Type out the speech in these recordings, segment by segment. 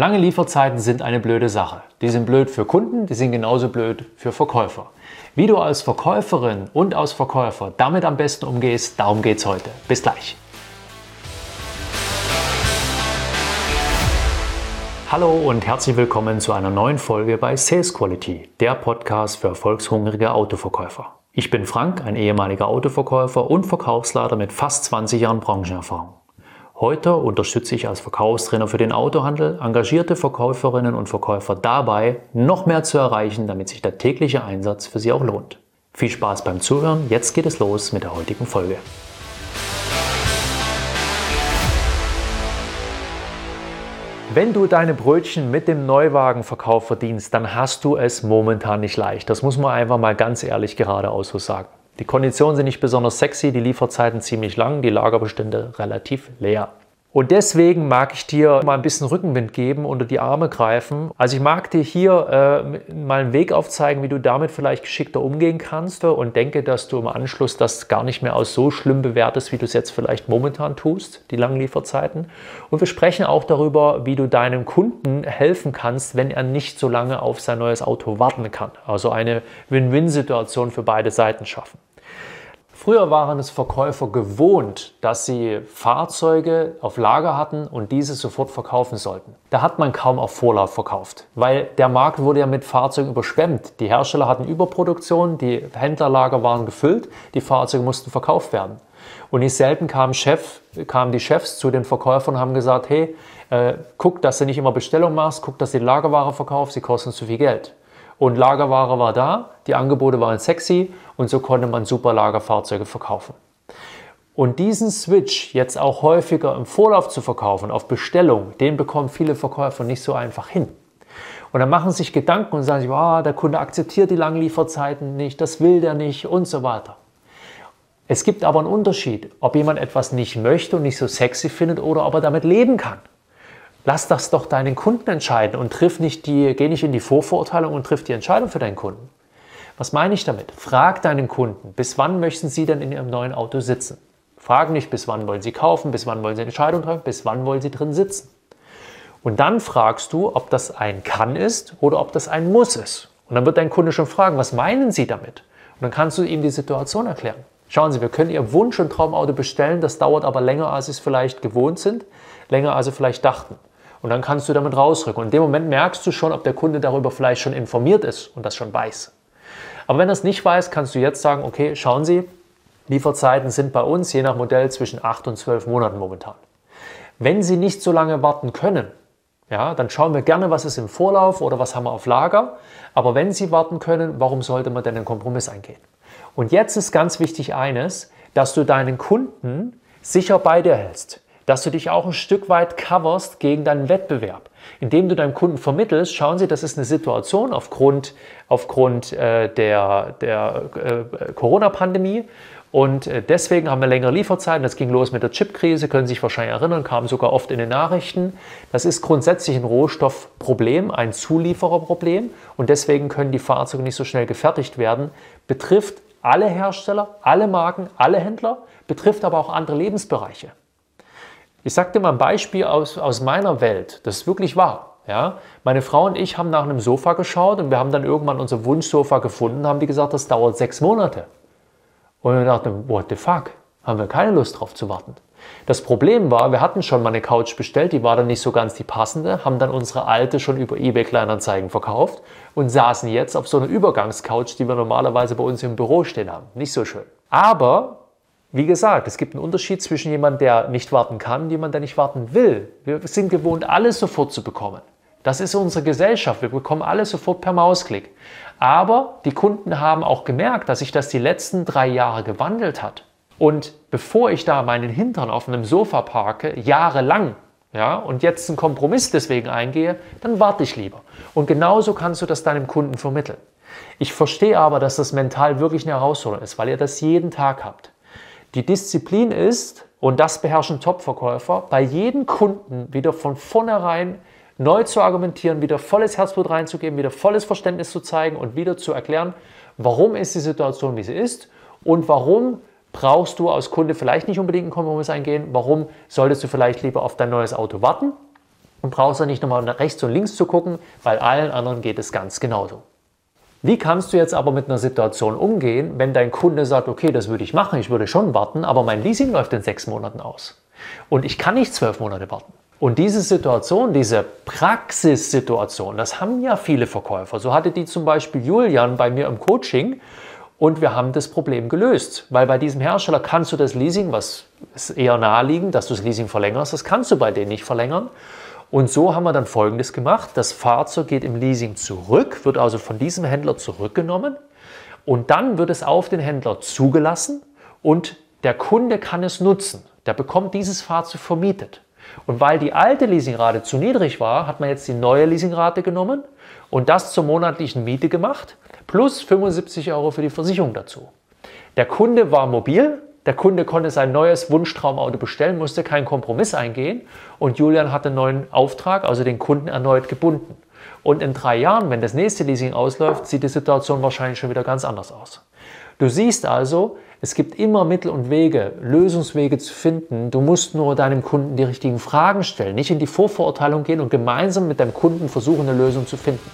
Lange Lieferzeiten sind eine blöde Sache. Die sind blöd für Kunden, die sind genauso blöd für Verkäufer. Wie du als Verkäuferin und als Verkäufer damit am besten umgehst, darum geht es heute. Bis gleich. Hallo und herzlich willkommen zu einer neuen Folge bei Sales Quality, der Podcast für erfolgshungrige Autoverkäufer. Ich bin Frank, ein ehemaliger Autoverkäufer und Verkaufsleiter mit fast 20 Jahren Branchenerfahrung. Heute unterstütze ich als Verkaufstrainer für den Autohandel engagierte Verkäuferinnen und Verkäufer dabei, noch mehr zu erreichen, damit sich der tägliche Einsatz für sie auch lohnt. Viel Spaß beim Zuhören, jetzt geht es los mit der heutigen Folge. Wenn du deine Brötchen mit dem Neuwagenverkauf verdienst, dann hast du es momentan nicht leicht. Das muss man einfach mal ganz ehrlich geradeaus so sagen. Die Konditionen sind nicht besonders sexy, die Lieferzeiten ziemlich lang, die Lagerbestände relativ leer. Und deswegen mag ich dir mal ein bisschen Rückenwind geben, unter die Arme greifen. Also ich mag dir hier äh, mal einen Weg aufzeigen, wie du damit vielleicht geschickter umgehen kannst und denke, dass du im Anschluss das gar nicht mehr als so schlimm bewertest, wie du es jetzt vielleicht momentan tust, die langen Lieferzeiten. Und wir sprechen auch darüber, wie du deinem Kunden helfen kannst, wenn er nicht so lange auf sein neues Auto warten kann. Also eine Win-Win-Situation für beide Seiten schaffen. Früher waren es Verkäufer gewohnt, dass sie Fahrzeuge auf Lager hatten und diese sofort verkaufen sollten. Da hat man kaum auf Vorlauf verkauft, weil der Markt wurde ja mit Fahrzeugen überschwemmt. Die Hersteller hatten Überproduktion, die Händlerlager waren gefüllt, die Fahrzeuge mussten verkauft werden. Und nicht selten kamen, Chef, kamen die Chefs zu den Verkäufern und haben gesagt, hey, äh, guck, dass du nicht immer Bestellung machst, guck, dass du die Lagerware verkaufst, sie kosten zu viel Geld. Und Lagerware war da, die Angebote waren sexy und so konnte man super Lagerfahrzeuge verkaufen. Und diesen Switch jetzt auch häufiger im Vorlauf zu verkaufen, auf Bestellung, den bekommen viele Verkäufer nicht so einfach hin. Und dann machen sich Gedanken und sagen sich, oh, der Kunde akzeptiert die langen Lieferzeiten nicht, das will der nicht und so weiter. Es gibt aber einen Unterschied, ob jemand etwas nicht möchte und nicht so sexy findet oder ob er damit leben kann. Lass das doch deinen Kunden entscheiden und triff nicht die, geh nicht in die Vorverurteilung und triff die Entscheidung für deinen Kunden. Was meine ich damit? Frag deinen Kunden, bis wann möchten sie denn in ihrem neuen Auto sitzen? Frag nicht, bis wann wollen sie kaufen, bis wann wollen sie eine Entscheidung treffen, bis wann wollen sie drin sitzen. Und dann fragst du, ob das ein Kann ist oder ob das ein Muss ist. Und dann wird dein Kunde schon fragen, was meinen Sie damit? Und dann kannst du ihm die Situation erklären. Schauen Sie, wir können Ihr Wunsch- und Traumauto bestellen, das dauert aber länger, als Sie es vielleicht gewohnt sind, länger, als Sie vielleicht dachten. Und dann kannst du damit rausrücken. Und in dem Moment merkst du schon, ob der Kunde darüber vielleicht schon informiert ist und das schon weiß. Aber wenn er es nicht weiß, kannst du jetzt sagen, okay, schauen Sie, Lieferzeiten sind bei uns je nach Modell zwischen 8 und 12 Monaten momentan. Wenn Sie nicht so lange warten können, ja, dann schauen wir gerne, was ist im Vorlauf oder was haben wir auf Lager. Aber wenn Sie warten können, warum sollte man denn einen Kompromiss eingehen? Und jetzt ist ganz wichtig eines, dass du deinen Kunden sicher bei dir hältst dass du dich auch ein Stück weit coverst gegen deinen Wettbewerb. Indem du deinem Kunden vermittelst, schauen Sie, das ist eine Situation aufgrund, aufgrund äh, der, der äh, Corona-Pandemie und äh, deswegen haben wir längere Lieferzeiten. Das ging los mit der Chipkrise, können Sie sich wahrscheinlich erinnern, kam sogar oft in den Nachrichten. Das ist grundsätzlich ein Rohstoffproblem, ein Zuliefererproblem und deswegen können die Fahrzeuge nicht so schnell gefertigt werden. Betrifft alle Hersteller, alle Marken, alle Händler, betrifft aber auch andere Lebensbereiche. Ich dir mal ein Beispiel aus, aus meiner Welt, das ist wirklich wahr. Ja? Meine Frau und ich haben nach einem Sofa geschaut und wir haben dann irgendwann unser Wunschsofa gefunden, haben die gesagt, das dauert sechs Monate. Und wir dachten, what the fuck, haben wir keine Lust drauf zu warten. Das Problem war, wir hatten schon mal eine Couch bestellt, die war dann nicht so ganz die passende, haben dann unsere alte schon über eBay Kleinanzeigen verkauft und saßen jetzt auf so einer Übergangscouch, die wir normalerweise bei uns im Büro stehen haben. Nicht so schön. Aber wie gesagt, es gibt einen Unterschied zwischen jemandem, der nicht warten kann und jemandem, der nicht warten will. Wir sind gewohnt, alles sofort zu bekommen. Das ist unsere Gesellschaft. Wir bekommen alles sofort per Mausklick. Aber die Kunden haben auch gemerkt, dass sich das die letzten drei Jahre gewandelt hat. Und bevor ich da meinen Hintern auf einem Sofa parke, jahrelang, ja, und jetzt einen Kompromiss deswegen eingehe, dann warte ich lieber. Und genauso kannst du das deinem Kunden vermitteln. Ich verstehe aber, dass das mental wirklich eine Herausforderung ist, weil ihr das jeden Tag habt. Die Disziplin ist, und das beherrschen Top-Verkäufer, bei jedem Kunden wieder von vornherein neu zu argumentieren, wieder volles Herzblut reinzugeben, wieder volles Verständnis zu zeigen und wieder zu erklären, warum ist die Situation, wie sie ist und warum brauchst du als Kunde vielleicht nicht unbedingt einen Kompromiss eingehen, warum solltest du vielleicht lieber auf dein neues Auto warten und brauchst dann nicht nochmal nach rechts und links zu gucken, weil allen anderen geht es ganz genauso. Wie kannst du jetzt aber mit einer Situation umgehen, wenn dein Kunde sagt, okay, das würde ich machen, ich würde schon warten, aber mein Leasing läuft in sechs Monaten aus und ich kann nicht zwölf Monate warten. Und diese Situation, diese Praxissituation, das haben ja viele Verkäufer. So hatte die zum Beispiel Julian bei mir im Coaching und wir haben das Problem gelöst. Weil bei diesem Hersteller kannst du das Leasing, was ist eher naheliegend, dass du das Leasing verlängerst, das kannst du bei denen nicht verlängern. Und so haben wir dann Folgendes gemacht. Das Fahrzeug geht im Leasing zurück, wird also von diesem Händler zurückgenommen und dann wird es auf den Händler zugelassen und der Kunde kann es nutzen. Der bekommt dieses Fahrzeug vermietet. Und weil die alte Leasingrate zu niedrig war, hat man jetzt die neue Leasingrate genommen und das zur monatlichen Miete gemacht, plus 75 Euro für die Versicherung dazu. Der Kunde war mobil, der Kunde konnte sein neues Wunschtraumauto bestellen, musste keinen Kompromiss eingehen und Julian hat einen neuen Auftrag, also den Kunden erneut gebunden. Und in drei Jahren, wenn das nächste Leasing ausläuft, sieht die Situation wahrscheinlich schon wieder ganz anders aus. Du siehst also, es gibt immer Mittel und Wege, Lösungswege zu finden. Du musst nur deinem Kunden die richtigen Fragen stellen, nicht in die Vorverurteilung gehen und gemeinsam mit deinem Kunden versuchen, eine Lösung zu finden.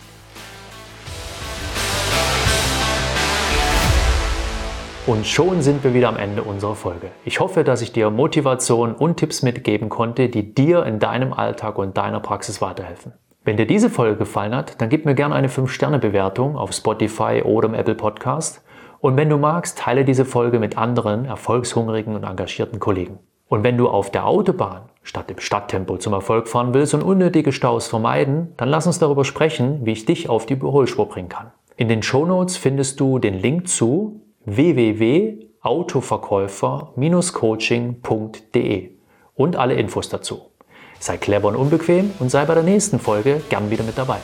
Und schon sind wir wieder am Ende unserer Folge. Ich hoffe, dass ich dir Motivation und Tipps mitgeben konnte, die dir in deinem Alltag und deiner Praxis weiterhelfen. Wenn dir diese Folge gefallen hat, dann gib mir gerne eine 5-Sterne-Bewertung auf Spotify oder im Apple Podcast und wenn du magst, teile diese Folge mit anderen erfolgshungrigen und engagierten Kollegen. Und wenn du auf der Autobahn statt im Stadttempo zum Erfolg fahren willst und unnötige Staus vermeiden, dann lass uns darüber sprechen, wie ich dich auf die Überholspur bringen kann. In den Shownotes findest du den Link zu www.autoverkäufer-coaching.de und alle Infos dazu. Sei clever und unbequem und sei bei der nächsten Folge gern wieder mit dabei.